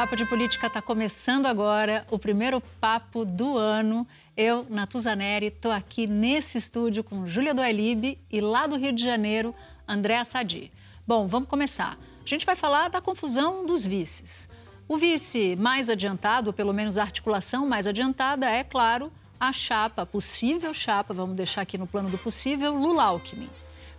Papo de Política está começando agora, o primeiro papo do ano. Eu, Natuzaneri, estou aqui nesse estúdio com Júlia Doelib e lá do Rio de Janeiro, Andréa Sadi. Bom, vamos começar. A gente vai falar da confusão dos vices. O vice mais adiantado, ou pelo menos a articulação mais adiantada, é, claro, a chapa, possível chapa, vamos deixar aqui no plano do possível, Lula-Alckmin.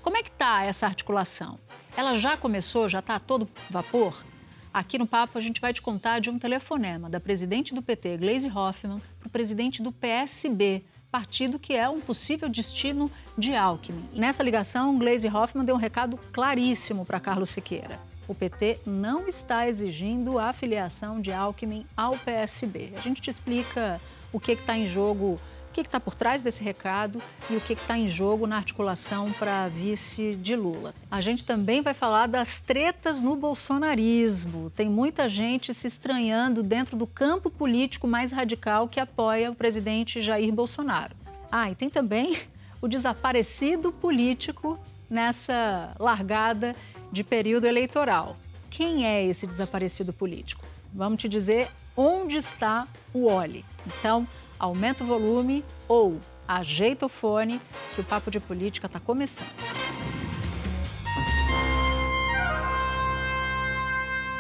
Como é que está essa articulação? Ela já começou, já está a todo vapor? Aqui no Papo a gente vai te contar de um telefonema da presidente do PT, Gleisi Hoffmann, para o presidente do PSB, partido que é um possível destino de Alckmin. Nessa ligação, Gleisi Hoffmann deu um recado claríssimo para Carlos Siqueira. O PT não está exigindo a afiliação de Alckmin ao PSB. A gente te explica o que está em jogo o que está por trás desse recado e o que está em jogo na articulação para vice de Lula. A gente também vai falar das tretas no bolsonarismo. Tem muita gente se estranhando dentro do campo político mais radical que apoia o presidente Jair Bolsonaro. Ah, e tem também o desaparecido político nessa largada de período eleitoral. Quem é esse desaparecido político? Vamos te dizer onde está o Oli. Então, aumenta o volume ou ajeita o fone, que o Papo de Política está começando.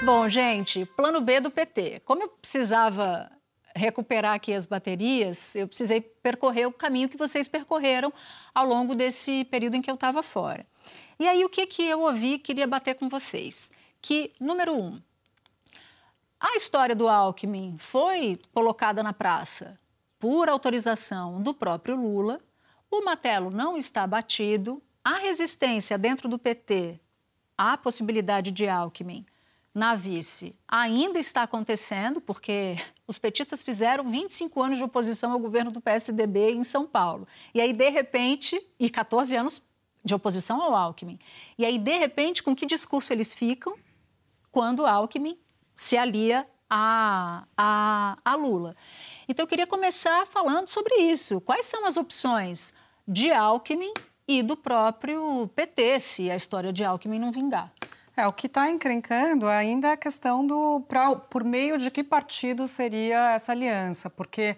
Bom, gente, plano B do PT. Como eu precisava recuperar aqui as baterias, eu precisei percorrer o caminho que vocês percorreram ao longo desse período em que eu estava fora. E aí, o que, que eu ouvi queria bater com vocês? Que, número um, a história do Alckmin foi colocada na praça por autorização do próprio Lula. O Matelo não está batido. A resistência dentro do PT à possibilidade de Alckmin na vice ainda está acontecendo, porque os petistas fizeram 25 anos de oposição ao governo do PSDB em São Paulo. E aí, de repente, e 14 anos de oposição ao Alckmin. E aí, de repente, com que discurso eles ficam quando Alckmin se alia a, a, a Lula? Então, eu queria começar falando sobre isso. Quais são as opções de Alckmin e do próprio PT, se a história de Alckmin não vingar? É, o que está encrencando ainda é a questão do pra, por meio de que partido seria essa aliança, porque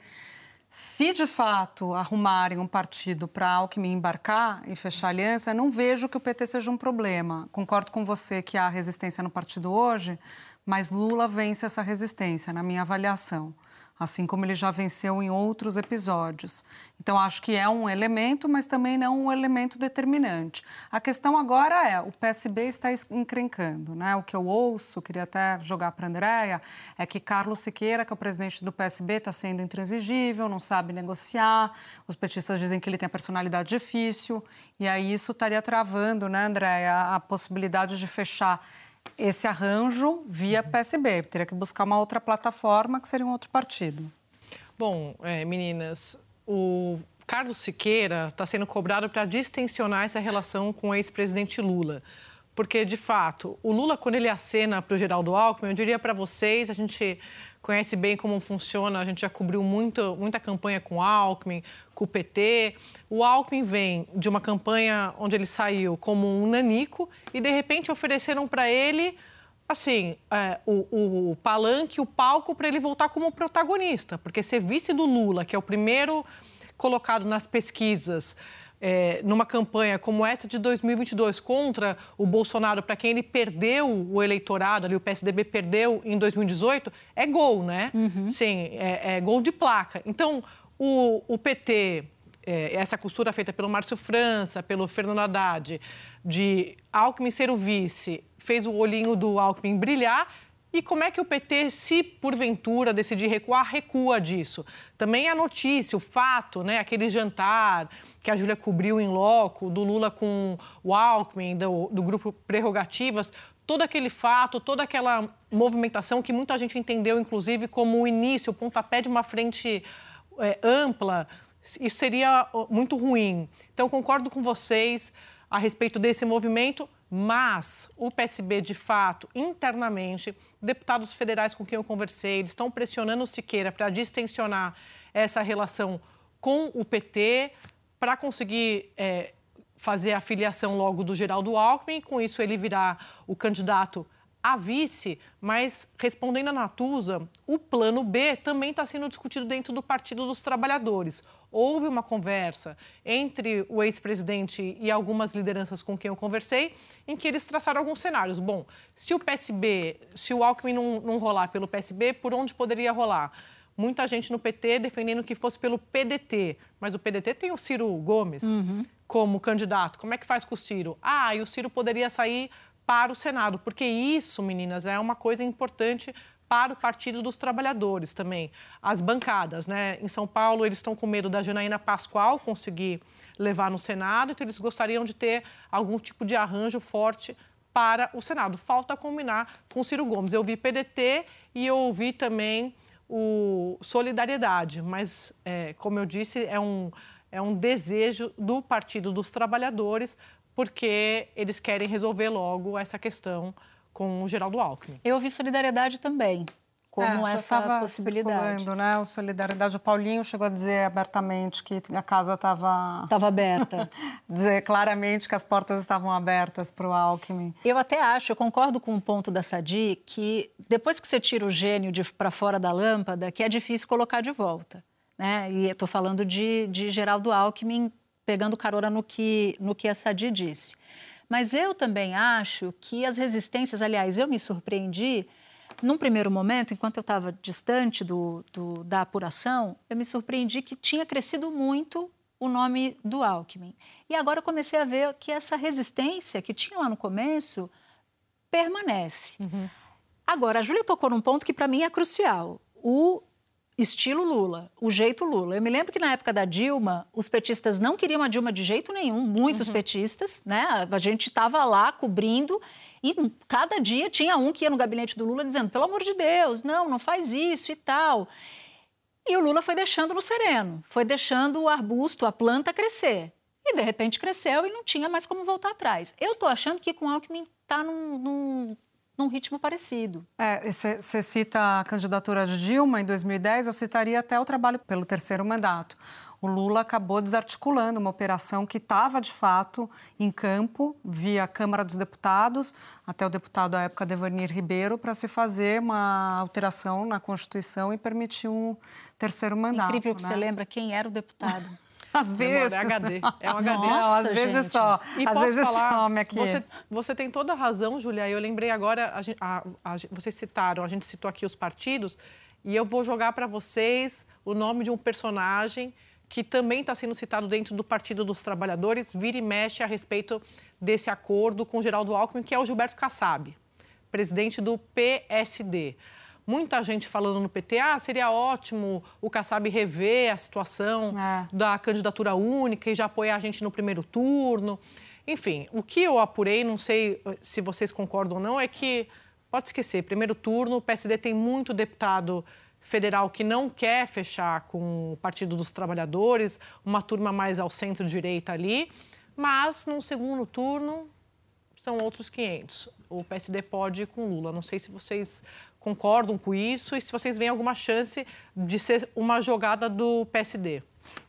se de fato arrumarem um partido para Alckmin embarcar e fechar aliança, não vejo que o PT seja um problema. Concordo com você que há resistência no partido hoje, mas Lula vence essa resistência, na minha avaliação assim como ele já venceu em outros episódios. Então, acho que é um elemento, mas também não um elemento determinante. A questão agora é: o PSB está encrencando. Né? O que eu ouço, queria até jogar para a Andréia, é que Carlos Siqueira, que é o presidente do PSB, está sendo intransigível, não sabe negociar. Os petistas dizem que ele tem a personalidade difícil, e aí isso estaria travando, né, Andréia, a possibilidade de fechar esse arranjo via PSB. Teria que buscar uma outra plataforma que seria um outro partido. Bom, é, meninas, o Carlos Siqueira está sendo cobrado para distensionar essa relação com o ex-presidente Lula. Porque, de fato, o Lula, quando ele acena para o Geraldo Alckmin, eu diria para vocês, a gente conhece bem como funciona, a gente já cobriu muito, muita campanha com o Alckmin, com o PT. O Alckmin vem de uma campanha onde ele saiu como um nanico e, de repente, ofereceram para ele assim, é, o, o palanque, o palco para ele voltar como protagonista. Porque ser vice do Lula, que é o primeiro colocado nas pesquisas é, numa campanha como essa de 2022 contra o Bolsonaro, para quem ele perdeu o eleitorado, ali o PSDB perdeu em 2018, é gol, né? Uhum. Sim, é, é, gol de placa. Então, o, o PT, é, essa costura feita pelo Márcio França, pelo Fernando Haddad, de Alckmin ser o vice, fez o olhinho do Alckmin brilhar e como é que o PT, se porventura decidir recuar, recua disso? Também a notícia, o fato, né, aquele jantar que a Júlia cobriu em loco, do Lula com o Alckmin, do, do grupo Prerrogativas, todo aquele fato, toda aquela movimentação que muita gente entendeu, inclusive, como o início, o pontapé de uma frente é, ampla, isso seria muito ruim. Então, concordo com vocês a respeito desse movimento, mas o PSB, de fato, internamente, deputados federais com quem eu conversei, eles estão pressionando o Siqueira para distensionar essa relação com o PT, para conseguir é, fazer a filiação logo do Geraldo Alckmin, com isso ele virá o candidato a vice, mas respondendo a Natuza, o plano B também está sendo discutido dentro do Partido dos Trabalhadores. Houve uma conversa entre o ex-presidente e algumas lideranças com quem eu conversei, em que eles traçaram alguns cenários. Bom, se o PSB, se o Alckmin não, não rolar pelo PSB, por onde poderia rolar? Muita gente no PT defendendo que fosse pelo PDT, mas o PDT tem o Ciro Gomes. Uhum como candidato, como é que faz com o Ciro? Ah, e o Ciro poderia sair para o Senado, porque isso, meninas, é uma coisa importante para o Partido dos Trabalhadores também. As bancadas, né? Em São Paulo, eles estão com medo da Janaína Pascoal conseguir levar no Senado, então eles gostariam de ter algum tipo de arranjo forte para o Senado. Falta combinar com Ciro Gomes. Eu vi PDT e eu ouvi também o Solidariedade, mas, é, como eu disse, é um é um desejo do Partido dos Trabalhadores, porque eles querem resolver logo essa questão com o Geraldo Alckmin. Eu ouvi solidariedade também, como é, essa possibilidade. Né? O solidariedade, o Paulinho chegou a dizer abertamente que a casa estava... Estava aberta. dizer claramente que as portas estavam abertas para o Alckmin. Eu até acho, eu concordo com o ponto da Sadi, que depois que você tira o gênio para fora da lâmpada, que é difícil colocar de volta né? E estou falando de, de Geraldo Alckmin pegando carona no que, no que a Sadi disse. Mas eu também acho que as resistências, aliás, eu me surpreendi, num primeiro momento, enquanto eu estava distante do, do, da apuração, eu me surpreendi que tinha crescido muito o nome do Alckmin. E agora eu comecei a ver que essa resistência que tinha lá no começo permanece. Uhum. Agora, a Júlia tocou num ponto que para mim é crucial. O estilo Lula, o jeito Lula. Eu me lembro que na época da Dilma, os petistas não queriam a Dilma de jeito nenhum, muitos uhum. petistas, né? A gente estava lá cobrindo e cada dia tinha um que ia no gabinete do Lula dizendo: pelo amor de Deus, não, não faz isso e tal. E o Lula foi deixando no sereno, foi deixando o arbusto, a planta crescer. E de repente cresceu e não tinha mais como voltar atrás. Eu estou achando que com o Alckmin está num, num num ritmo parecido. Você é, cita a candidatura de Dilma em 2010, eu citaria até o trabalho pelo terceiro mandato. O Lula acabou desarticulando uma operação que estava, de fato, em campo, via Câmara dos Deputados, até o deputado à época, Devanir Ribeiro, para se fazer uma alteração na Constituição e permitir um terceiro mandato. Incrível que né? você lembra quem era o deputado. Às vezes. É HD. É um HD. Nossa, não, às gente. vezes só. E às vezes falar, some aqui. Você, você, tem toda a razão, Julia. Eu lembrei agora, a, a, a, vocês citaram, a gente citou aqui os partidos, e eu vou jogar para vocês o nome de um personagem que também está sendo citado dentro do Partido dos Trabalhadores, vira e mexe a respeito desse acordo com Geraldo Alckmin, que é o Gilberto Kassab, presidente do PSD muita gente falando no PT, ah, seria ótimo o Kassab rever a situação é. da candidatura única e já apoiar a gente no primeiro turno. Enfim, o que eu apurei, não sei eh, se vocês concordam ou não, é que, pode esquecer, primeiro turno, o PSD tem muito deputado federal que não quer fechar com o Partido dos Trabalhadores, uma turma mais ao centro-direita ali, mas no segundo turno são outros 500. O PSD pode ir com Lula. Não sei se vocês concordam com isso e se vocês veem alguma chance de ser uma jogada do PSD.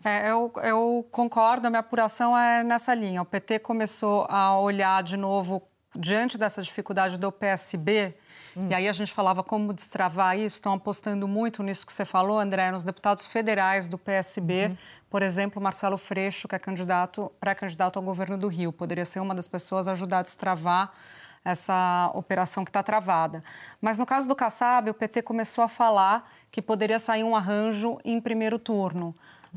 É, eu, eu concordo, a minha apuração é nessa linha. O PT começou a olhar de novo diante dessa dificuldade do PSB, hum. e aí a gente falava como destravar isso, estão apostando muito nisso que você falou, André, nos deputados federais do PSB, uhum. por exemplo, Marcelo Freixo, que é candidato, pré-candidato ao governo do Rio, poderia ser uma das pessoas a ajudar a destravar essa operação que está travada. Mas no caso do Kassab, o PT começou a falar que poderia sair um arranjo em primeiro turno.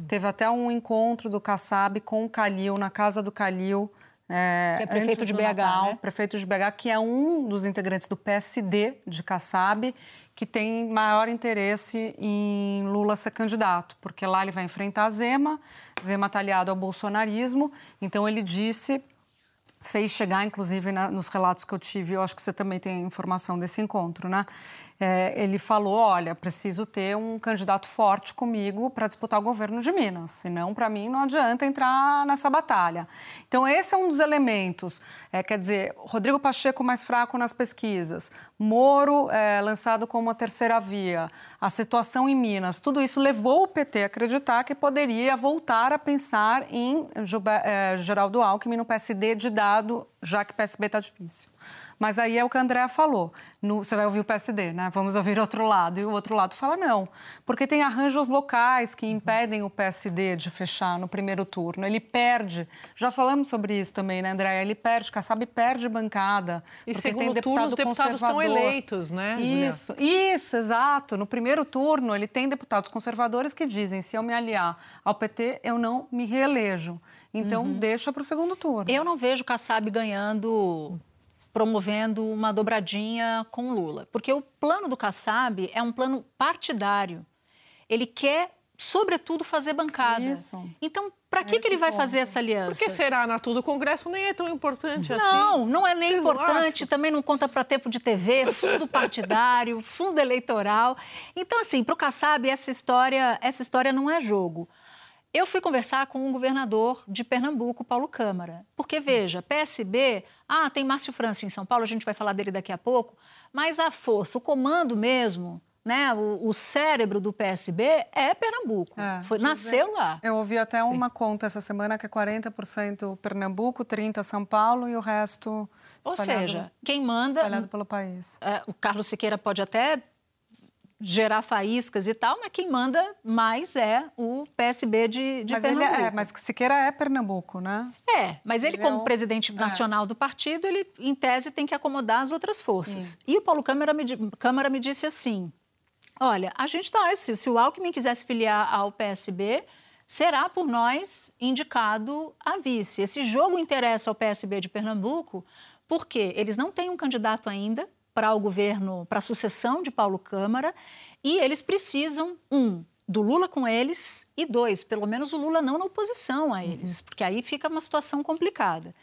Teve até um encontro do Kassab com o Calil, na casa do Calil. É, que é prefeito de BH, Natal, né? Prefeito de BH, que é um dos integrantes do PSD de Kassab, que tem maior interesse em Lula ser candidato, porque lá ele vai enfrentar a Zema, Zema está aliado ao bolsonarismo, então ele disse fez chegar, inclusive, na, nos relatos que eu tive, eu acho que você também tem informação desse encontro, né? É, ele falou: olha, preciso ter um candidato forte comigo para disputar o governo de Minas, senão, para mim, não adianta entrar nessa batalha. Então, esse é um dos elementos. É, quer dizer, Rodrigo Pacheco mais fraco nas pesquisas, Moro é, lançado como a terceira via, a situação em Minas, tudo isso levou o PT a acreditar que poderia voltar a pensar em é, Geraldo Alckmin no PSD de dado, já que PSB está difícil. Mas aí é o que a Andrea falou. No, você vai ouvir o PSD, né? Vamos ouvir outro lado. E o outro lado fala não. Porque tem arranjos locais que impedem o PSD de fechar no primeiro turno. Ele perde. Já falamos sobre isso também, né, Andréa? Ele perde, Kassab perde bancada. E segundo tem turno, os deputados estão eleitos, né? Isso, Julia? isso, exato. No primeiro turno, ele tem deputados conservadores que dizem: se eu me aliar ao PT, eu não me reelejo. Então, uhum. deixa para o segundo turno. Eu não vejo Kassab ganhando promovendo uma dobradinha com Lula. Porque o plano do Kassab é um plano partidário. Ele quer, sobretudo, fazer bancada. Isso. Então, para que, que ele vai fazer essa aliança? Por que será, Natuza? O Congresso nem é tão importante não, assim. Não, não é nem Vocês importante, também não conta para tempo de TV, fundo partidário, fundo eleitoral. Então, assim, para o Kassab, essa história, essa história não é jogo. Eu fui conversar com o governador de Pernambuco, Paulo Câmara. Porque, veja, PSB, ah, tem Márcio França em São Paulo, a gente vai falar dele daqui a pouco, mas a força, o comando mesmo, né, o, o cérebro do PSB é Pernambuco. É, Foi, nasceu lá. Eu ouvi até Sim. uma conta essa semana que é 40% Pernambuco, 30% São Paulo e o resto. Ou seja, quem manda. Espalhado pelo país. É, o Carlos Siqueira pode até gerar faíscas e tal, mas quem manda mais é o PSB de, de mas Pernambuco. Ele é, mas Siqueira é Pernambuco, né? É, mas ele, ele como é presidente é. nacional é. do partido, ele, em tese, tem que acomodar as outras forças. Sim. E o Paulo Câmara me, Câmara me disse assim, olha, a gente está, se, se o Alckmin quisesse filiar ao PSB, será por nós indicado a vice. Esse jogo interessa ao PSB de Pernambuco porque eles não têm um candidato ainda, para o governo, para a sucessão de Paulo Câmara, e eles precisam, um, do Lula com eles, e dois, pelo menos o Lula não na oposição a eles, uhum. porque aí fica uma situação complicada.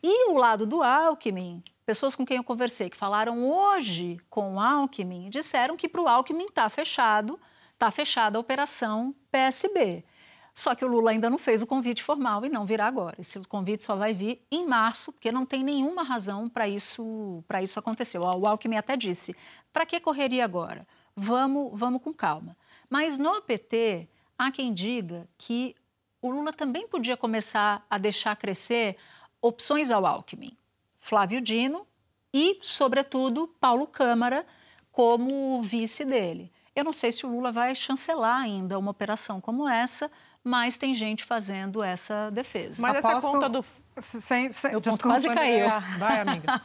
E o lado do Alckmin, pessoas com quem eu conversei que falaram hoje com o Alckmin, disseram que para o Alckmin está fechado, está fechada a operação PSB. Só que o Lula ainda não fez o convite formal e não virá agora. Esse convite só vai vir em março, porque não tem nenhuma razão para isso, isso acontecer. O Alckmin até disse: para que correria agora? Vamos, vamos com calma. Mas no PT, há quem diga que o Lula também podia começar a deixar crescer opções ao Alckmin. Flávio Dino e, sobretudo, Paulo Câmara como vice dele. Eu não sei se o Lula vai chancelar ainda uma operação como essa, mas tem gente fazendo essa defesa. Mas Aposto... essa conta do sem, sem, o ponto quase caiu. Vai, amiga.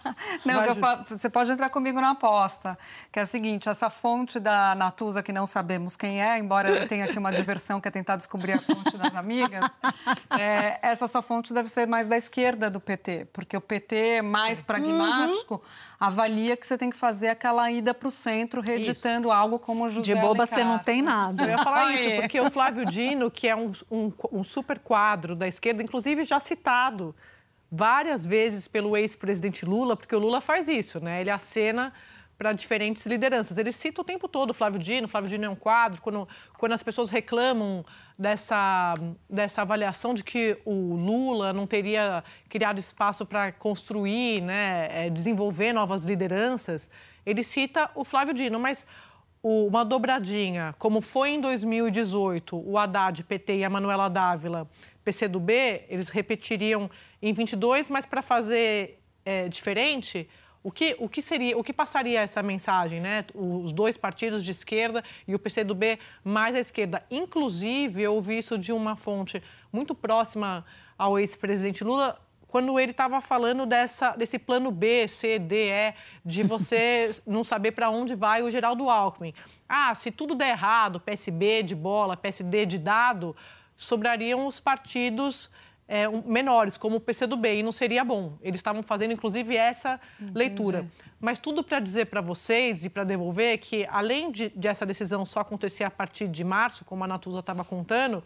não, Vai, você pode entrar comigo na aposta, que é a seguinte, essa fonte da Natuza, que não sabemos quem é, embora tenha aqui uma diversão que é tentar descobrir a fonte das amigas, é, essa sua fonte deve ser mais da esquerda do PT, porque o PT mais pragmático uhum. avalia que você tem que fazer aquela ida para o centro, reeditando isso. algo como o José De boba você não tem nada. Eu ia falar isso, porque o Flávio Dino, que é um, um, um super quadro da esquerda, inclusive já citado várias vezes pelo ex-presidente Lula, porque o Lula faz isso, né? Ele acena para diferentes lideranças. Ele cita o tempo todo Flávio Dino, Flávio Dino é um quadro, quando, quando as pessoas reclamam dessa, dessa avaliação de que o Lula não teria criado espaço para construir, né, é, desenvolver novas lideranças, ele cita o Flávio Dino, mas uma dobradinha, como foi em 2018, o Haddad, PT e a Manuela Dávila, PCdoB, eles repetiriam em 22, mas para fazer é, diferente, o que, o que seria, o que passaria essa mensagem, né? Os dois partidos de esquerda e o PCdoB mais à esquerda. Inclusive, eu ouvi isso de uma fonte muito próxima ao ex-presidente Lula, quando ele estava falando dessa, desse plano B, C, D, E, de você não saber para onde vai o Geraldo Alckmin. Ah, se tudo der errado, PSB de bola, PSD de dado, sobrariam os partidos é, menores, como o PCdoB, e não seria bom. Eles estavam fazendo, inclusive, essa Entendi. leitura. Mas tudo para dizer para vocês e para devolver que, além de, de, essa decisão só acontecer a partir de março, como a Natuza estava contando,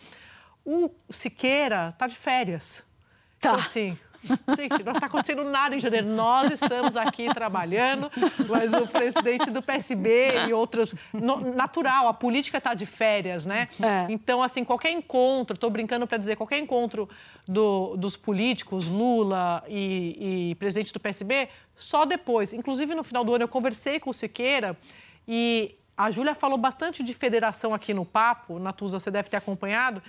o Siqueira está de férias. Tá. Então, assim, Gente, não está acontecendo nada em janeiro. Nós estamos aqui trabalhando, mas o presidente do PSB e outros. No, natural, a política está de férias, né? É. Então, assim, qualquer encontro, estou brincando para dizer, qualquer encontro do, dos políticos, Lula e, e presidente do PSB, só depois. Inclusive, no final do ano, eu conversei com o Siqueira e a Júlia falou bastante de federação aqui no papo, Natuza, você deve ter acompanhado.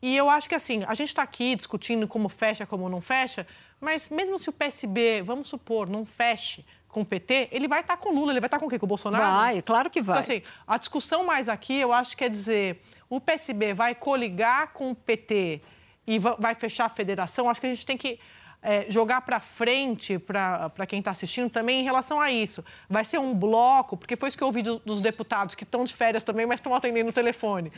E eu acho que assim, a gente está aqui discutindo como fecha, como não fecha, mas mesmo se o PSB, vamos supor, não feche com o PT, ele vai estar tá com o Lula, ele vai estar tá com o quê? Com o Bolsonaro? Vai, claro que vai. Então, assim, a discussão mais aqui, eu acho que é dizer, o PSB vai coligar com o PT e vai fechar a federação, acho que a gente tem que é, jogar para frente para quem está assistindo também em relação a isso. Vai ser um bloco, porque foi isso que eu ouvi do, dos deputados que estão de férias também, mas estão atendendo o telefone.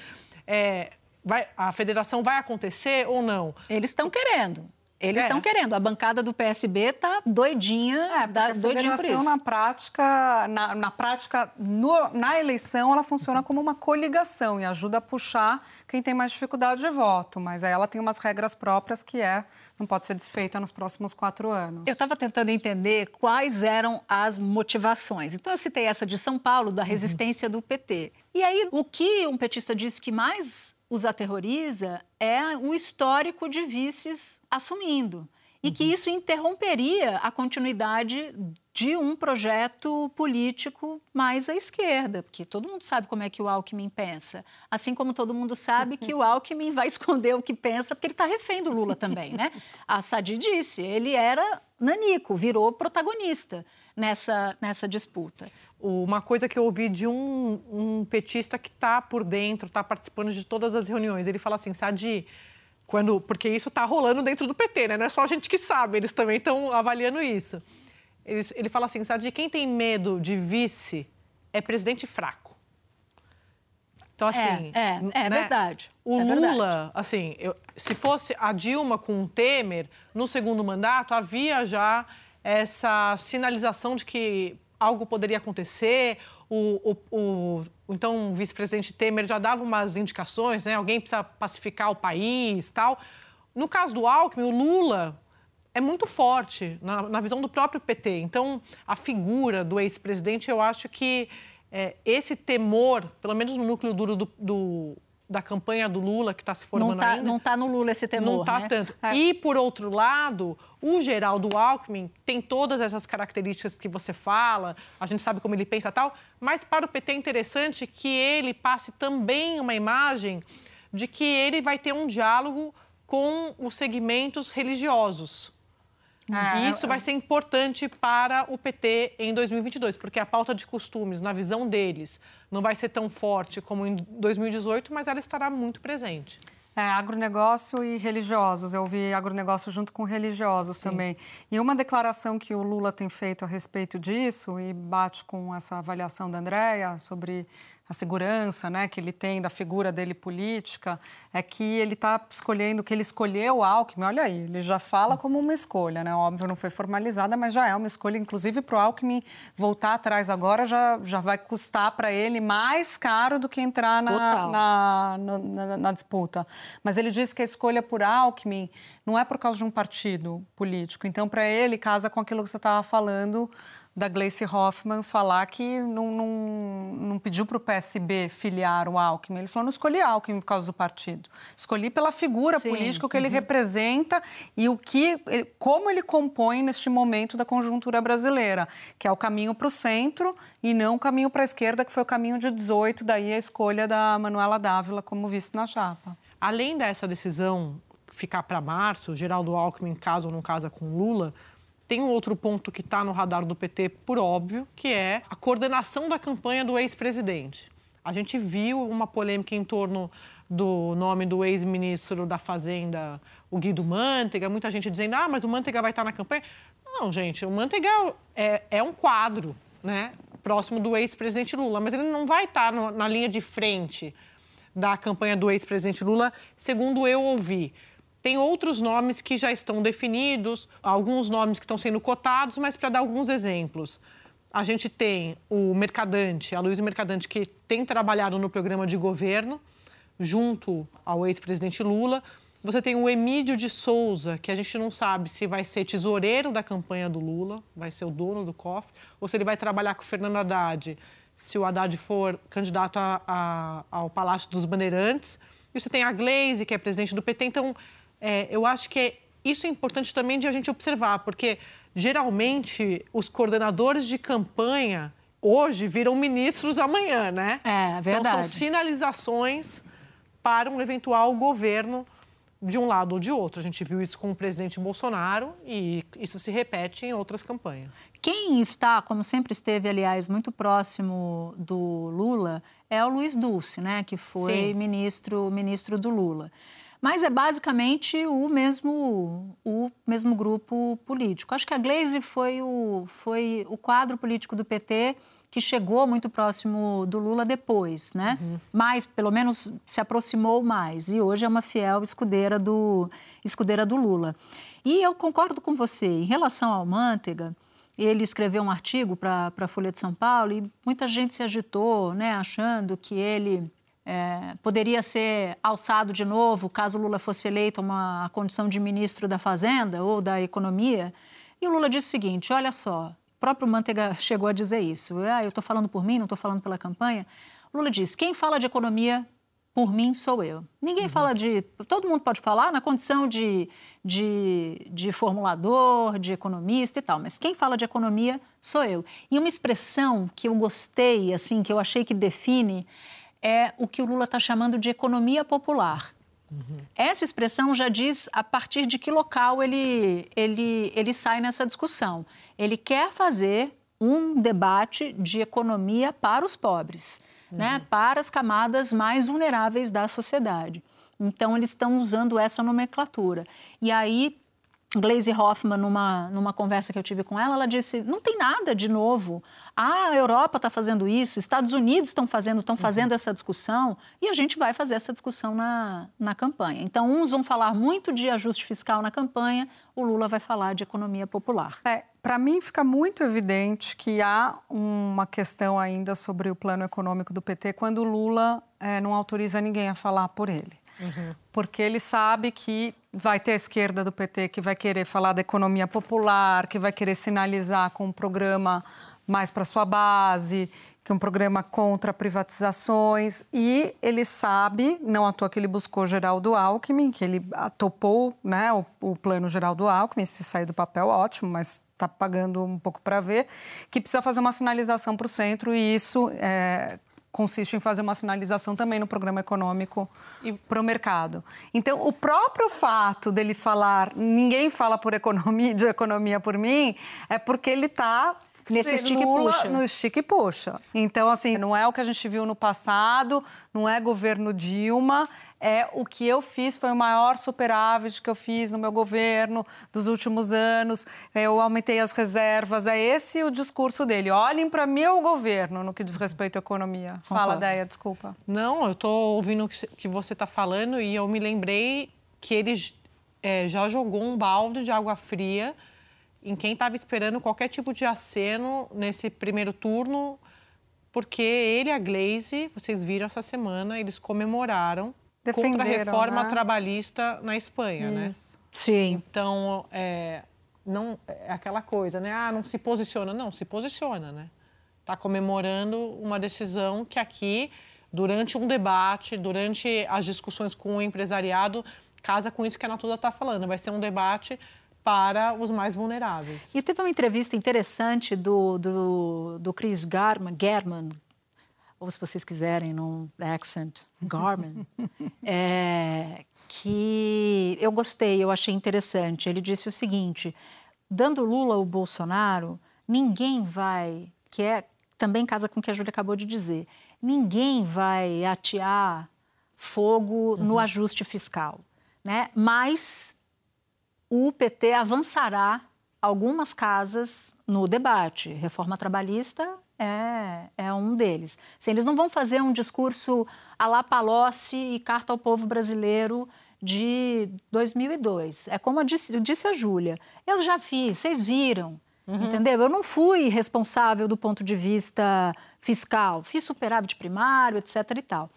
É, vai, a federação vai acontecer ou não? Eles estão querendo. Eles estão é. querendo. A bancada do PSB está doidinha, é, da, doidinha por isso. Na prática, na, na prática no, na eleição, ela funciona como uma coligação e ajuda a puxar quem tem mais dificuldade de voto. Mas aí ela tem umas regras próprias que é não pode ser desfeita nos próximos quatro anos. Eu estava tentando entender quais eram as motivações. Então, eu citei essa de São Paulo, da uhum. resistência uhum. do PT. E aí, o que um petista disse que mais os aterroriza é o histórico de vices assumindo. E que uhum. isso interromperia a continuidade de um projeto político mais à esquerda, porque todo mundo sabe como é que o Alckmin pensa, assim como todo mundo sabe que o Alckmin vai esconder o que pensa, porque ele está refém do Lula também, né? A Sadi disse, ele era nanico, virou protagonista nessa, nessa disputa. Uma coisa que eu ouvi de um, um petista que está por dentro, está participando de todas as reuniões, ele fala assim, Sadi, quando, porque isso está rolando dentro do PT, né? Não é só a gente que sabe, eles também estão avaliando isso. Ele, ele fala assim, sabe, de quem tem medo de vice é presidente fraco. Então, assim. É, é, é né? verdade. O é Lula, verdade. assim, eu, se fosse a Dilma com o Temer, no segundo mandato, havia já essa sinalização de que algo poderia acontecer. O, o, o, então, o vice-presidente Temer já dava umas indicações, né? Alguém precisa pacificar o país tal. No caso do Alckmin, o Lula é muito forte na, na, visão do próprio PT. Então, a figura do ex-presidente, eu acho que é, esse temor, pelo menos no núcleo duro do, do da campanha do Lula, que está se formando não tá, ainda... Não está no Lula esse temor, Não está né? tanto. É. E, por outro lado, o Geraldo Alckmin tem todas essas características que você fala, a gente sabe como ele pensa tal, mas para o PT é interessante que ele passe também uma imagem de que ele vai ter um diálogo com os segmentos religiosos. Ah, e isso vai ser importante para o PT em 2022, porque a pauta de costumes, na visão deles, não vai ser tão forte como em 2018, mas ela estará muito presente. É, agronegócio e religiosos. Eu vi agronegócio junto com religiosos Sim. também. E uma declaração que o Lula tem feito a respeito disso, e bate com essa avaliação da Andréia sobre a segurança né, que ele tem da figura dele política, é que ele está escolhendo, que ele escolheu o Alckmin, olha aí, ele já fala como uma escolha, né? Óbvio, não foi formalizada, mas já é uma escolha, inclusive para o Alckmin voltar atrás agora já, já vai custar para ele mais caro do que entrar na, na, na, na, disputa. Mas ele disse que a escolha por Alckmin não é por causa de um partido político. Então, para ele, casa com aquilo que você estava falando da Gleice Hoffmann falar que não, não, não pediu para o PSB filiar o Alckmin. Ele falou, não escolhi Alckmin por causa do partido. Escolhi pela figura Sim. política que ele uhum. representa e o que, como ele compõe neste momento da conjuntura brasileira, que é o caminho para o centro e não o caminho para a esquerda, que foi o caminho de 18, daí a escolha da Manuela Dávila como vice na chapa. Além dessa decisão ficar para março, Geraldo Alckmin, caso ou não casa com Lula, tem um outro ponto que está no radar do PT, por óbvio, que é a coordenação da campanha do ex-presidente. A gente viu uma polêmica em torno do nome do ex-ministro da Fazenda, o Guido Mantega, muita gente dizendo, ah, mas o Mantega vai estar na campanha. Não, gente, o Mantega é, é um quadro, né, próximo do ex-presidente Lula, mas ele não vai estar no, na linha de frente da campanha do ex-presidente Lula, segundo eu ouvi. Tem outros nomes que já estão definidos, alguns nomes que estão sendo cotados, mas para dar alguns exemplos. A gente tem o Mercadante, a Luísa Mercadante, que tem trabalhado no programa de governo, junto ao ex-presidente Lula. Você tem o Emílio de Souza, que a gente não sabe se vai ser tesoureiro da campanha do Lula, vai ser o dono do cofre, ou se ele vai trabalhar com o Fernando Haddad, se o Haddad for candidato a, a, ao Palácio dos Bandeirantes. E você tem a Glaze, que é presidente do PT. Então, é, eu acho que isso é importante também de a gente observar, porque geralmente os coordenadores de campanha hoje viram ministros amanhã, né? É, verdade. Então, são sinalizações para um eventual governo de um lado ou de outro. A gente viu isso com o presidente Bolsonaro e isso se repete em outras campanhas. Quem está, como sempre esteve, aliás, muito próximo do Lula é o Luiz Dulce, né, que foi ministro, ministro do Lula. Mas é basicamente o mesmo, o mesmo grupo político. Acho que a Glaze foi o, foi o quadro político do PT que chegou muito próximo do Lula depois, né? Uhum. Mas, pelo menos, se aproximou mais. E hoje é uma fiel escudeira do, escudeira do Lula. E eu concordo com você. Em relação ao Manteiga, ele escreveu um artigo para a Folha de São Paulo e muita gente se agitou, né? Achando que ele é, poderia ser alçado de novo caso Lula fosse eleito a uma condição de ministro da Fazenda ou da Economia. E o Lula disse o seguinte: olha só, o próprio Manteiga chegou a dizer isso. Ah, eu estou falando por mim, não estou falando pela campanha. Lula diz: quem fala de economia por mim sou eu. Ninguém uhum. fala de. Todo mundo pode falar na condição de, de, de, formulador, de economista e tal, mas quem fala de economia sou eu. E uma expressão que eu gostei, assim, que eu achei que define, é o que o Lula está chamando de economia popular. Uhum. Essa expressão já diz a partir de que local ele, ele, ele sai nessa discussão. Ele quer fazer um debate de economia para os pobres, né? uhum. né? para as camadas mais vulneráveis da sociedade. Então, eles estão usando essa nomenclatura. E aí, Glaze Hoffman, numa, numa conversa que eu tive com ela, ela disse: não tem nada de novo. Ah, a Europa está fazendo isso, Estados Unidos estão fazendo, estão fazendo uhum. essa discussão e a gente vai fazer essa discussão na, na campanha. Então, uns vão falar muito de ajuste fiscal na campanha, o Lula vai falar de economia popular. É, Para mim, fica muito evidente que há uma questão ainda sobre o plano econômico do PT quando o Lula é, não autoriza ninguém a falar por ele. Uhum. Porque ele sabe que vai ter a esquerda do PT que vai querer falar da economia popular, que vai querer sinalizar com um programa mais para sua base, que é um programa contra privatizações. E ele sabe, não à toa que ele buscou Geraldo Alckmin, que ele topou né, o, o plano Geraldo Alckmin, se sair do papel, ótimo, mas está pagando um pouco para ver, que precisa fazer uma sinalização para o centro e isso é, consiste em fazer uma sinalização também no programa econômico para o mercado. Então, o próprio fato dele falar ninguém fala por economia, de economia por mim, é porque ele está Nesse estique puxa. No estique puxa. Então, assim, não é o que a gente viu no passado, não é governo Dilma, é o que eu fiz foi o maior superávit que eu fiz no meu governo dos últimos anos. Eu aumentei as reservas. É esse o discurso dele. Olhem para meu governo no que diz respeito à economia. Fala, Deia, desculpa. Não, eu estou ouvindo o que você está falando e eu me lembrei que ele é, já jogou um balde de água fria em quem estava esperando qualquer tipo de aceno nesse primeiro turno, porque ele e a Glaze, vocês viram essa semana, eles comemoraram contra a reforma né? trabalhista na Espanha, né? Isso. né? Sim. Então, é, não, é aquela coisa, né? Ah, não se posiciona. Não, se posiciona, né? Está comemorando uma decisão que aqui, durante um debate, durante as discussões com o empresariado, casa com isso que a Natuda está falando. Vai ser um debate para os mais vulneráveis. E teve uma entrevista interessante do, do, do Chris Garman, German, ou se vocês quiserem, num accent, Garman, é, que eu gostei, eu achei interessante. Ele disse o seguinte: dando Lula ao Bolsonaro, ninguém vai, que é também casa com o que a Júlia acabou de dizer, ninguém vai atear fogo uhum. no ajuste fiscal, né? Mas o PT avançará algumas casas no debate. Reforma trabalhista é, é um deles. Assim, eles não vão fazer um discurso à la Palocci e Carta ao Povo Brasileiro de 2002. É como disse, disse a Júlia, eu já vi, vocês viram, uhum. entendeu? Eu não fui responsável do ponto de vista fiscal, fiz superávit primário, etc e tal.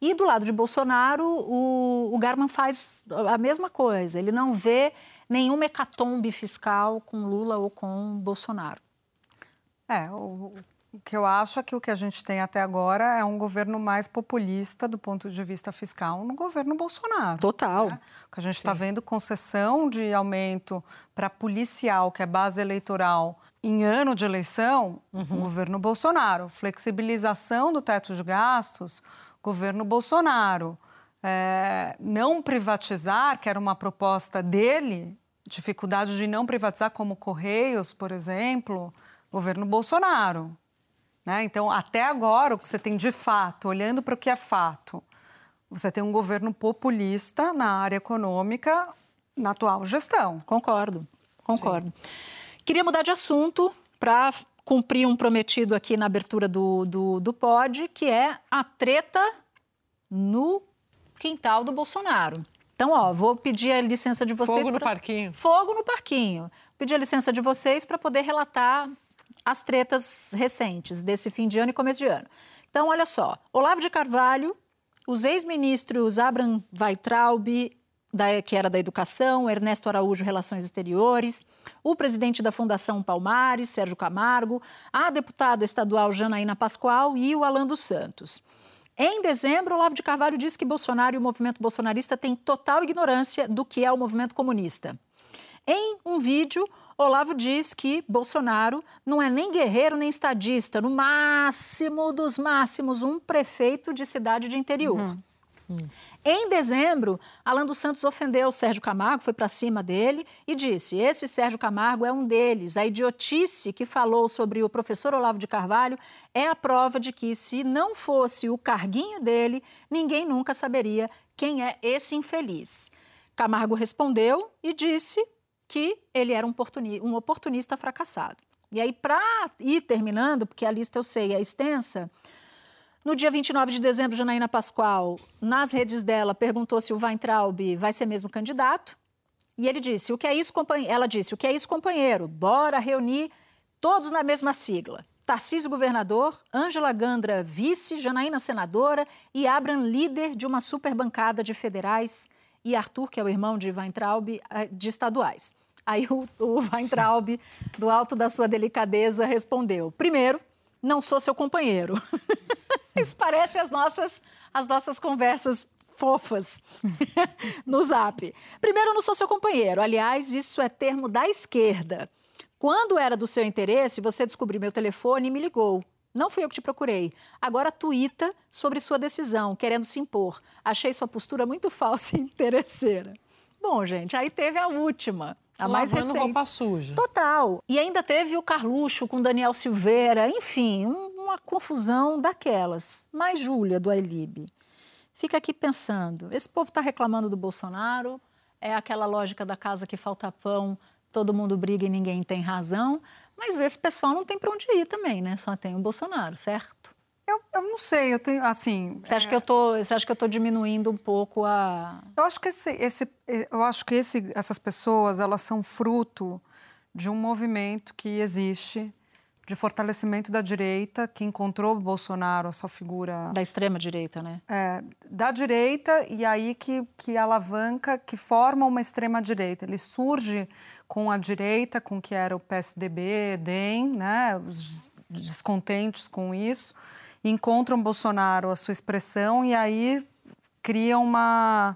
E do lado de Bolsonaro, o, o Garman faz a mesma coisa. Ele não vê nenhuma hecatombe fiscal com Lula ou com Bolsonaro. É, o, o que eu acho é que o que a gente tem até agora é um governo mais populista do ponto de vista fiscal no governo Bolsonaro. Total. Né? O que a gente está vendo concessão de aumento para policial, que é base eleitoral, em ano de eleição, uhum. governo Bolsonaro. Flexibilização do teto de gastos, governo Bolsonaro. É, não privatizar, que era uma proposta dele, dificuldade de não privatizar, como Correios, por exemplo, governo Bolsonaro. Né? Então, até agora, o que você tem de fato, olhando para o que é fato, você tem um governo populista na área econômica na atual gestão. Concordo, concordo. Sim. Queria mudar de assunto para cumprir um prometido aqui na abertura do, do, do pod, que é a treta no quintal do Bolsonaro. Então, ó, vou pedir a licença de vocês. Fogo pra... no parquinho. Fogo no parquinho. Pedir a licença de vocês para poder relatar as tretas recentes desse fim de ano e começo de ano. Então, olha só: Olavo de Carvalho, os ex-ministros Abraham Weitraub, da, que era da Educação, Ernesto Araújo, Relações Exteriores, o presidente da Fundação Palmares, Sérgio Camargo, a deputada estadual Janaína Pascoal e o Alan dos Santos. Em dezembro, Olavo de Carvalho disse que Bolsonaro e o movimento bolsonarista têm total ignorância do que é o movimento comunista. Em um vídeo, Olavo diz que Bolsonaro não é nem guerreiro nem estadista, no máximo dos máximos, um prefeito de cidade de interior. Uhum. Uhum. Em dezembro, Alan dos Santos ofendeu Sérgio Camargo, foi para cima dele e disse: Esse Sérgio Camargo é um deles. A idiotice que falou sobre o professor Olavo de Carvalho é a prova de que, se não fosse o carguinho dele, ninguém nunca saberia quem é esse infeliz. Camargo respondeu e disse que ele era um um oportunista fracassado. E aí, para ir terminando, porque a lista eu sei é extensa, no dia 29 de dezembro, Janaína Pascoal, nas redes dela, perguntou se o Weintraub vai ser mesmo candidato. E ele disse: o que é isso, companheiro? Ela disse: o que é isso, companheiro? Bora reunir todos na mesma sigla. Tarcísio governador, Ângela Gandra vice, Janaína senadora e Abram líder de uma super bancada de federais e Arthur, que é o irmão de Weintraub, eh, de estaduais. Aí o, o Weintraub, do alto da sua delicadeza, respondeu: primeiro, não sou seu companheiro. Isso parece as nossas, as nossas conversas fofas no zap. Primeiro, não sou seu companheiro. Aliás, isso é termo da esquerda. Quando era do seu interesse, você descobriu meu telefone e me ligou. Não fui eu que te procurei. Agora tuita sobre sua decisão, querendo se impor. Achei sua postura muito falsa e interesseira. Bom, gente, aí teve a última. A mais recente. roupa suja. Total. E ainda teve o Carluxo com Daniel Silveira. Enfim, uma confusão daquelas. Mas, Júlia, do Ailib, fica aqui pensando. Esse povo está reclamando do Bolsonaro. É aquela lógica da casa que falta pão, todo mundo briga e ninguém tem razão. Mas esse pessoal não tem para onde ir também, né? Só tem o Bolsonaro, certo? Eu, eu não sei, eu tenho, assim... Você acha, é... que, eu tô, você acha que eu estou diminuindo um pouco a... Eu acho que, esse, esse, eu acho que esse, essas pessoas, elas são fruto de um movimento que existe de fortalecimento da direita, que encontrou o Bolsonaro, a sua figura... Da extrema-direita, né? É, da direita, e aí que, que alavanca, que forma uma extrema-direita. Ele surge com a direita, com o que era o PSDB, DEM, né? os descontentes com isso, encontram Bolsonaro a sua expressão e aí criam uma,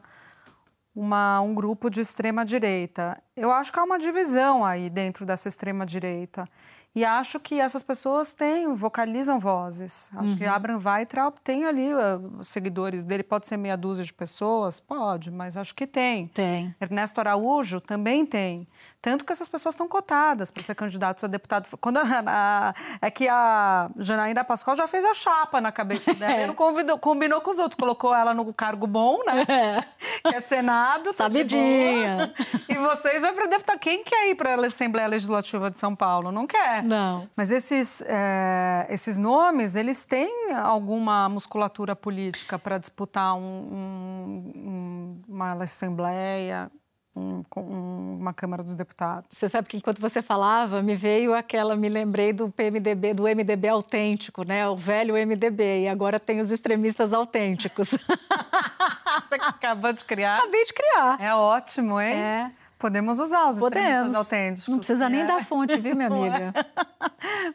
uma, um grupo de extrema direita. Eu acho que há uma divisão aí dentro dessa extrema direita. E acho que essas pessoas têm, vocalizam vozes. Acho uhum. que Abraham Weitraub tem ali uh, os seguidores dele, pode ser meia dúzia de pessoas? Pode, mas acho que tem. Tem. Ernesto Araújo também tem. Tanto que essas pessoas estão cotadas para ser candidatos a deputado. Quando a, a, é que a Janaína Pascoal já fez a chapa na cabeça dela. É. não convidou, combinou com os outros, colocou ela no cargo bom, né? É. Que é Senado. Tá Sabidinha. e vocês vão para deputado. Quem quer ir para a Assembleia Legislativa de São Paulo? Não quer. Não. Mas esses, é, esses nomes, eles têm alguma musculatura política para disputar um, um, uma Assembleia um, um, uma Câmara dos Deputados. Você sabe que enquanto você falava, me veio aquela, me lembrei do PMDB, do MDB autêntico, né? O velho MDB. E agora tem os extremistas autênticos. você acabou de criar? Acabei de criar. É ótimo, hein? É. Podemos usar os Podemos. autênticos. Não precisa nem é. dar fonte, viu, minha amiga?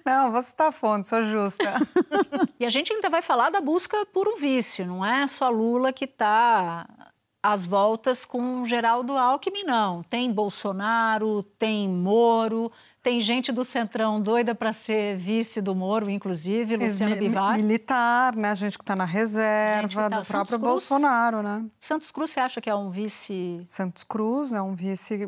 Não, vou citar fonte, sou justa. e a gente ainda vai falar da busca por um vice, não é só Lula que está às voltas com Geraldo Alckmin, não. Tem Bolsonaro, tem Moro, tem gente do Centrão doida para ser vice do Moro, inclusive, Luciano Mi Bivar. Militar, né? Gente que está na reserva tá... do próprio Cruz. Bolsonaro, né? Santos Cruz, você acha que é um vice? Santos Cruz é um vice.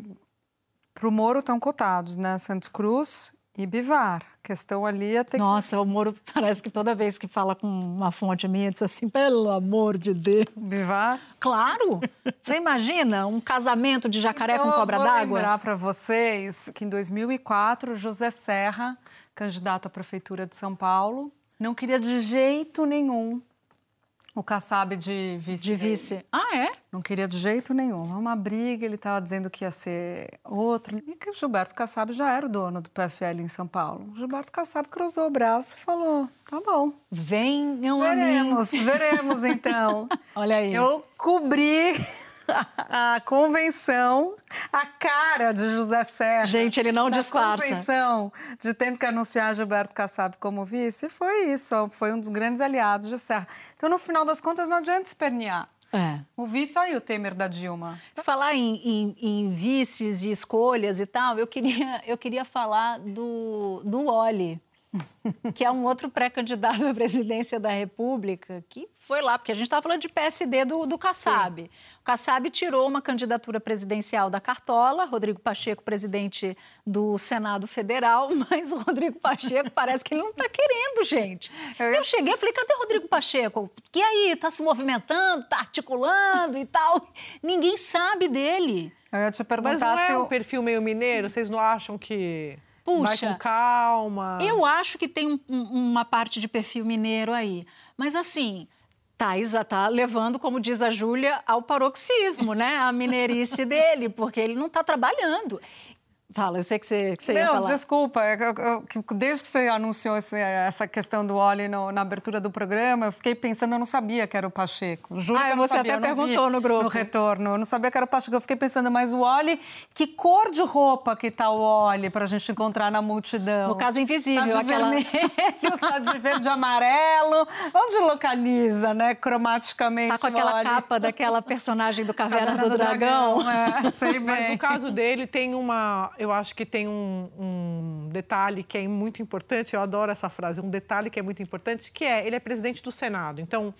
Para o Moro estão cotados, né? Santos Cruz e Bivar. A questão ali é ter Nossa, que... o Moro parece que toda vez que fala com uma fonte minha, diz assim, pelo amor de Deus. Bivar? Claro! Você imagina um casamento de jacaré então, com cobra d'água? Eu vou lembrar para vocês que em 2004, José Serra, candidato à Prefeitura de São Paulo, não queria de jeito nenhum o Kassab de vice. De vice. Ah, é? Não queria de jeito nenhum. Uma briga, ele estava dizendo que ia ser outro. E que o Gilberto Kassab já era o dono do PFL em São Paulo. O Gilberto Kassab cruzou o braço e falou: tá bom. Venham veremos, a mim. Veremos, então. Olha aí. Eu cobri a convenção, a cara de José Serra. Gente, ele não disfarça. A convenção de tendo que anunciar Gilberto Kassab como vice, foi isso. Foi um dos grandes aliados de Serra. Então, no final das contas, não adianta espernear. É. O vice, olha o Temer da Dilma. Falar em, em, em, vices e escolhas e tal, eu queria, eu queria falar do, do Oli, que é um outro pré-candidato à presidência da República, que foi lá, porque a gente estava falando de PSD do, do Kassab. Sim. O Kassab tirou uma candidatura presidencial da Cartola, Rodrigo Pacheco, presidente do Senado Federal, mas o Rodrigo Pacheco parece que ele não está querendo, gente. Eu cheguei e falei, cadê o Rodrigo Pacheco? E aí, está se movimentando, está articulando e tal? Ninguém sabe dele. Eu ia te perguntar mas não se é eu... um perfil meio mineiro? Vocês não acham que... Puxa, Vai com calma. Eu acho que tem um, uma parte de perfil mineiro aí. Mas assim, tá, tá levando, como diz a Júlia, ao paroxismo, né? A mineirice dele, porque ele não está trabalhando. Fala, eu sei que você, que você não, ia falar. desculpa. Eu, eu, desde que você anunciou esse, essa questão do Oli na abertura do programa, eu fiquei pensando, eu não sabia que era o Pacheco. Juro ah, que eu não você sabia, até perguntou no grupo. No retorno. Eu não sabia que era o Pacheco. Eu fiquei pensando, mas o Oli, que cor de roupa que tá o Oli para a gente encontrar na multidão? No caso invisível. Tá de aquela... vermelho, tá de verde e amarelo. Onde localiza, né, cromaticamente Tá com aquela capa daquela personagem do Caverna, Caverna do, do, Dragão. dragão. É, sei bem. Mas no caso dele tem uma eu acho que tem um, um, detalhe que é muito importante, eu adoro essa frase, um detalhe que é muito importante, que é, ele é presidente do Senado. Então,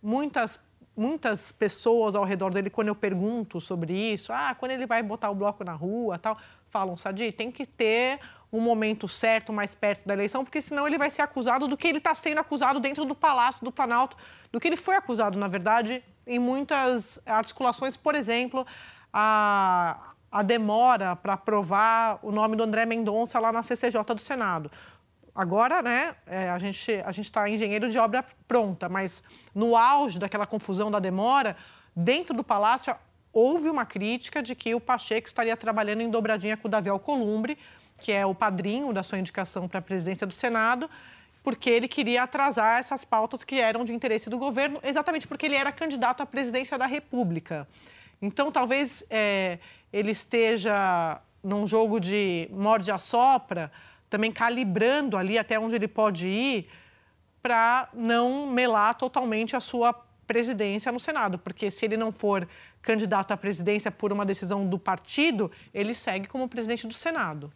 muitas, muitas pessoas ao redor dele, quando eu pergunto sobre isso, ah, quando ele vai botar o bloco na rua tal, falam, Sadi, tem que ter um momento certo, mais perto da eleição, porque senão ele vai ser acusado do que ele está sendo acusado dentro do Palácio do Planalto, do que ele foi acusado, na verdade, em muitas articulações, por exemplo, a a demora para aprovar o nome do André Mendonça lá na CCJ do Senado. Agora, né, é, a gente a está engenheiro de obra pronta, mas no auge daquela confusão da demora, dentro do Palácio houve uma crítica de que o Pacheco estaria trabalhando em dobradinha com o Davi Alcolumbre, que é o padrinho da sua indicação para a presidência do Senado, porque ele queria atrasar essas pautas que eram de interesse do governo, exatamente porque ele era candidato à presidência da República. Então, talvez é, ele esteja num jogo de morde a sopra, também calibrando ali até onde ele pode ir para não melar totalmente a sua presidência no Senado, porque se ele não for candidato à presidência por uma decisão do partido, ele segue como presidente do Senado.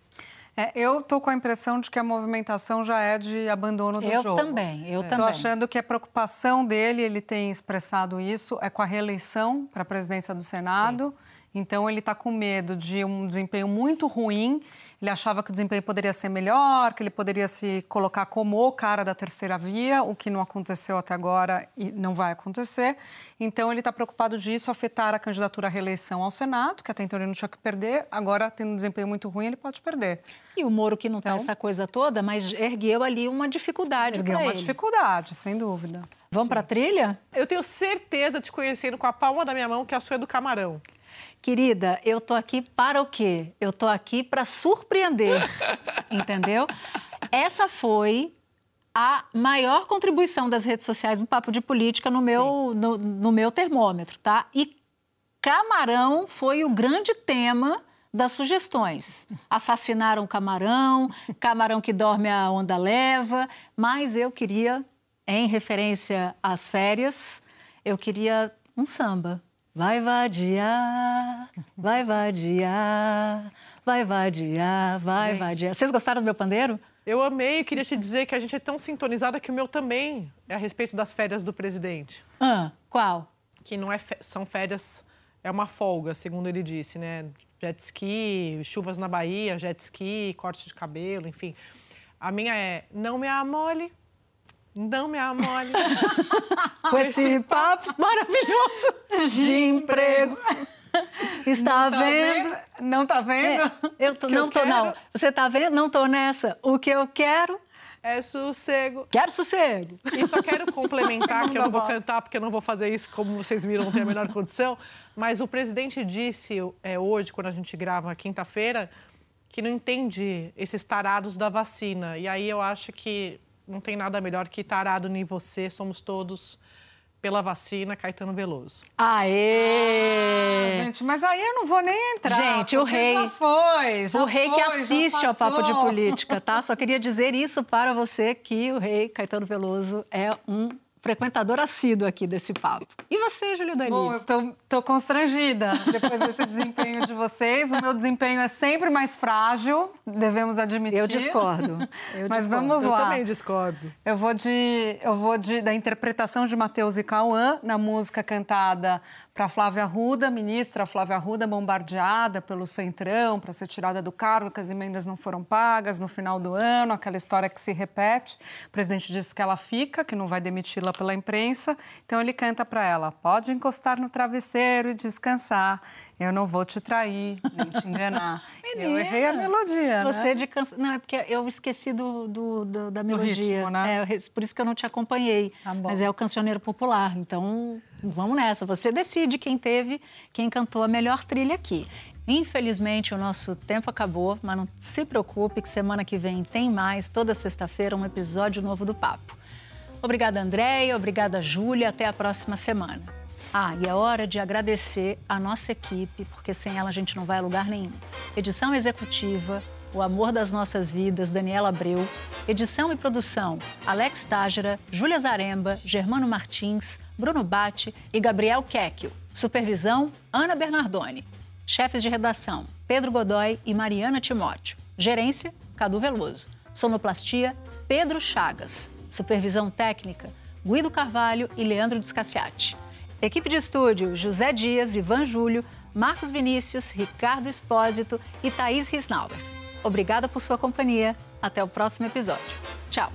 É, eu estou com a impressão de que a movimentação já é de abandono do eu jogo. Eu também, eu é. também. Estou achando que a preocupação dele, ele tem expressado isso, é com a reeleição para a presidência do Senado. Sim. Então, ele está com medo de um desempenho muito ruim. Ele achava que o desempenho poderia ser melhor, que ele poderia se colocar como o cara da terceira via, o que não aconteceu até agora e não vai acontecer. Então, ele está preocupado disso afetar a candidatura à reeleição ao Senado, que até então ele não tinha que perder. Agora, tendo um desempenho muito ruim, ele pode perder. E o Moro, que não está então, essa coisa toda, mas ergueu ali uma dificuldade Ergueu uma ele. dificuldade, sem dúvida. Vamos para a trilha? Eu tenho certeza de conhecer com a palma da minha mão que a sua é do camarão. Querida, eu tô aqui para o quê? Eu tô aqui para surpreender, entendeu? Essa foi a maior contribuição das redes sociais no Papo de Política no meu, no, no meu termômetro, tá? E camarão foi o grande tema das sugestões. Assassinaram camarão, camarão que dorme a onda leva, mas eu queria, em referência às férias, eu queria um samba. Vai vadiar, vai vadiar, vai vadiar, vai Gente. vadiar. Vocês gostaram do meu pandeiro? Eu amei e queria te dizer que a gente é tão sintonizada que o meu também é a respeito das férias do presidente. Ah, qual? Que não é são férias, é uma folga, segundo ele disse, né? Jet ski, chuvas na Bahia, jet ski, corte de cabelo, enfim. A minha é não me amole, não me amole. Com esse papo maravilhoso de emprego. Está Tá vendo? Não tá vendo? É, eu tô, não eu tô, não. quero? Você tá vendo? Não tô nessa. O que eu quero, é sossego. quero sossego. E só quero complementar, que eu não vou cantar porque eu não vou fazer isso, como vocês viram, não tem a menor condição. Mas o presidente disse é, hoje, quando a gente grava quinta-feira, que não entende esses tarados da vacina. E aí eu acho que não tem nada melhor que tarado nem você, somos todos pela vacina, Caetano Veloso. Aê! Gente, mas aí eu não vou nem entrar. Gente, o rei- Já foi, já o rei que foi, já assiste ao Papo de. Política, tá? Só queria dizer isso para você que o rei Caetano Veloso é um frequentador assíduo aqui desse papo. E você, Júlio Dani? Bom, eu tô, tô constrangida depois desse desempenho de vocês. O meu desempenho é sempre mais frágil, devemos admitir. Eu discordo. Eu Mas discordo. vamos Eu lá. também discordo. Eu vou de, eu vou de da interpretação de Matheus e Cauã na música cantada para Flávia Arruda, ministra Flávia Arruda bombardeada pelo Centrão para ser tirada do cargo, que as emendas não foram pagas no final do ano, aquela história que se repete. O presidente disse que ela fica, que não vai demiti-la pela imprensa. Então ele canta para ela: "Pode encostar no travesseiro e descansar. Eu não vou te trair, nem te enganar". eu errei a melodia, né? Você de cansa... Não, é porque eu esqueci do, do- do- da melodia. ritmo, né? É, por isso que eu não te acompanhei. Tá. Mas é o cancioneiro popular. Então, vamos nessa. Você decide quem teve, quem cantou a melhor trilha aqui. Infelizmente, o nosso tempo acabou, mas não se preocupe que semana que vem tem mais, toda sexta-feira, um episódio novo do Papo. Obrigada, Andréia. Obrigada, Júlia. Até a próxima semana. Ah, e é hora de agradecer a nossa equipe, porque sem ela a gente não vai a lugar nenhum. Edição executiva, o amor das nossas vidas, Daniela Abreu. Edição e produção, Alex Tágera, Júlia Zaremba, Germano Martins, Bruno Bate e Gabriel Kekio. Supervisão, Ana Bernardoni. Chefes de redação, Pedro Godoy e Mariana Timóteo. Gerência, Cadu Veloso. Sonoplastia, Pedro Chagas. Supervisão técnica, Guido Carvalho e Leandro Descaciati. Equipe de estúdio, José Dias, Ivan Júlio, Marcos Vinícius, Ricardo Espósito e Thaís Risnauer. Obrigada por sua companhia. Até o próximo episódio. Tchau.